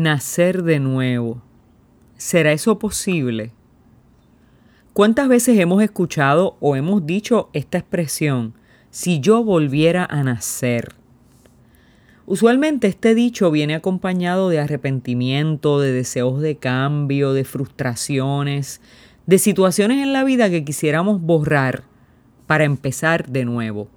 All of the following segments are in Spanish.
Nacer de nuevo. ¿Será eso posible? ¿Cuántas veces hemos escuchado o hemos dicho esta expresión, si yo volviera a nacer? Usualmente este dicho viene acompañado de arrepentimiento, de deseos de cambio, de frustraciones, de situaciones en la vida que quisiéramos borrar para empezar de nuevo.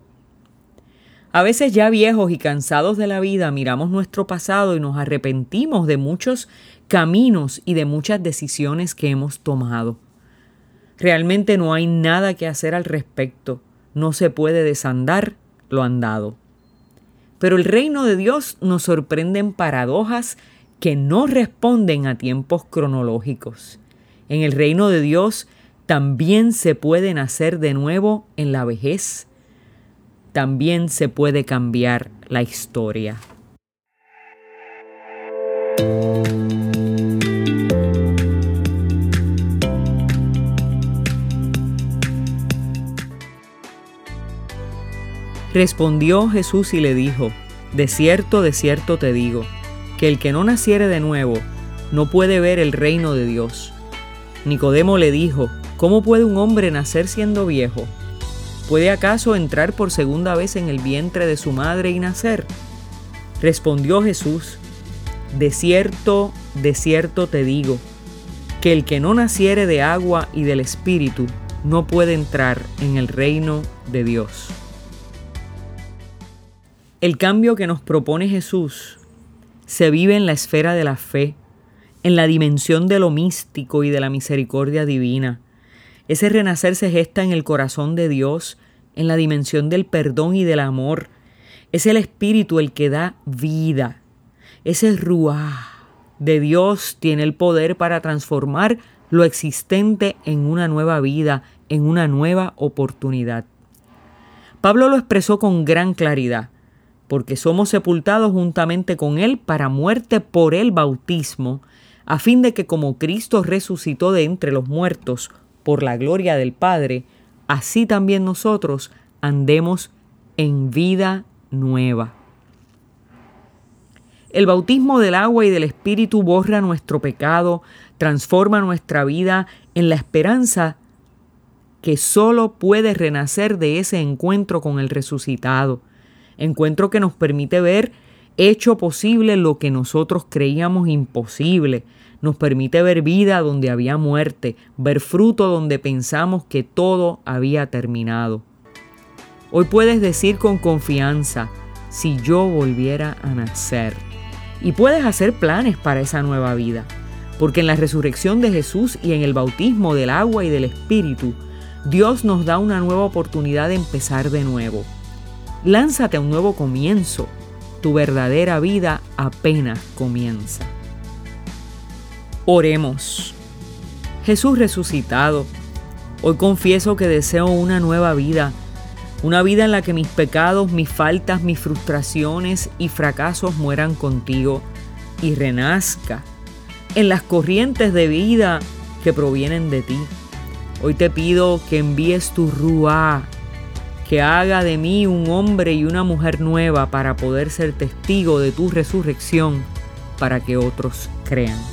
A veces ya viejos y cansados de la vida miramos nuestro pasado y nos arrepentimos de muchos caminos y de muchas decisiones que hemos tomado. Realmente no hay nada que hacer al respecto. No se puede desandar lo andado. Pero el reino de Dios nos sorprende en paradojas que no responden a tiempos cronológicos. En el reino de Dios también se puede nacer de nuevo en la vejez. También se puede cambiar la historia. Respondió Jesús y le dijo, De cierto, de cierto te digo, que el que no naciere de nuevo no puede ver el reino de Dios. Nicodemo le dijo, ¿cómo puede un hombre nacer siendo viejo? ¿Puede acaso entrar por segunda vez en el vientre de su madre y nacer? Respondió Jesús, De cierto, de cierto te digo, que el que no naciere de agua y del Espíritu no puede entrar en el reino de Dios. El cambio que nos propone Jesús se vive en la esfera de la fe, en la dimensión de lo místico y de la misericordia divina. Ese renacer se gesta en el corazón de Dios, en la dimensión del perdón y del amor. Es el Espíritu el que da vida. Ese ruá de Dios tiene el poder para transformar lo existente en una nueva vida, en una nueva oportunidad. Pablo lo expresó con gran claridad porque somos sepultados juntamente con Él para muerte por el bautismo, a fin de que como Cristo resucitó de entre los muertos por la gloria del Padre, así también nosotros andemos en vida nueva. El bautismo del agua y del Espíritu borra nuestro pecado, transforma nuestra vida en la esperanza que solo puede renacer de ese encuentro con el resucitado encuentro que nos permite ver hecho posible lo que nosotros creíamos imposible. Nos permite ver vida donde había muerte, ver fruto donde pensamos que todo había terminado. Hoy puedes decir con confianza, si yo volviera a nacer. Y puedes hacer planes para esa nueva vida, porque en la resurrección de Jesús y en el bautismo del agua y del Espíritu, Dios nos da una nueva oportunidad de empezar de nuevo. Lánzate a un nuevo comienzo. Tu verdadera vida apenas comienza. Oremos. Jesús resucitado, hoy confieso que deseo una nueva vida, una vida en la que mis pecados, mis faltas, mis frustraciones y fracasos mueran contigo y renazca en las corrientes de vida que provienen de ti. Hoy te pido que envíes tu ruá que haga de mí un hombre y una mujer nueva para poder ser testigo de tu resurrección, para que otros crean.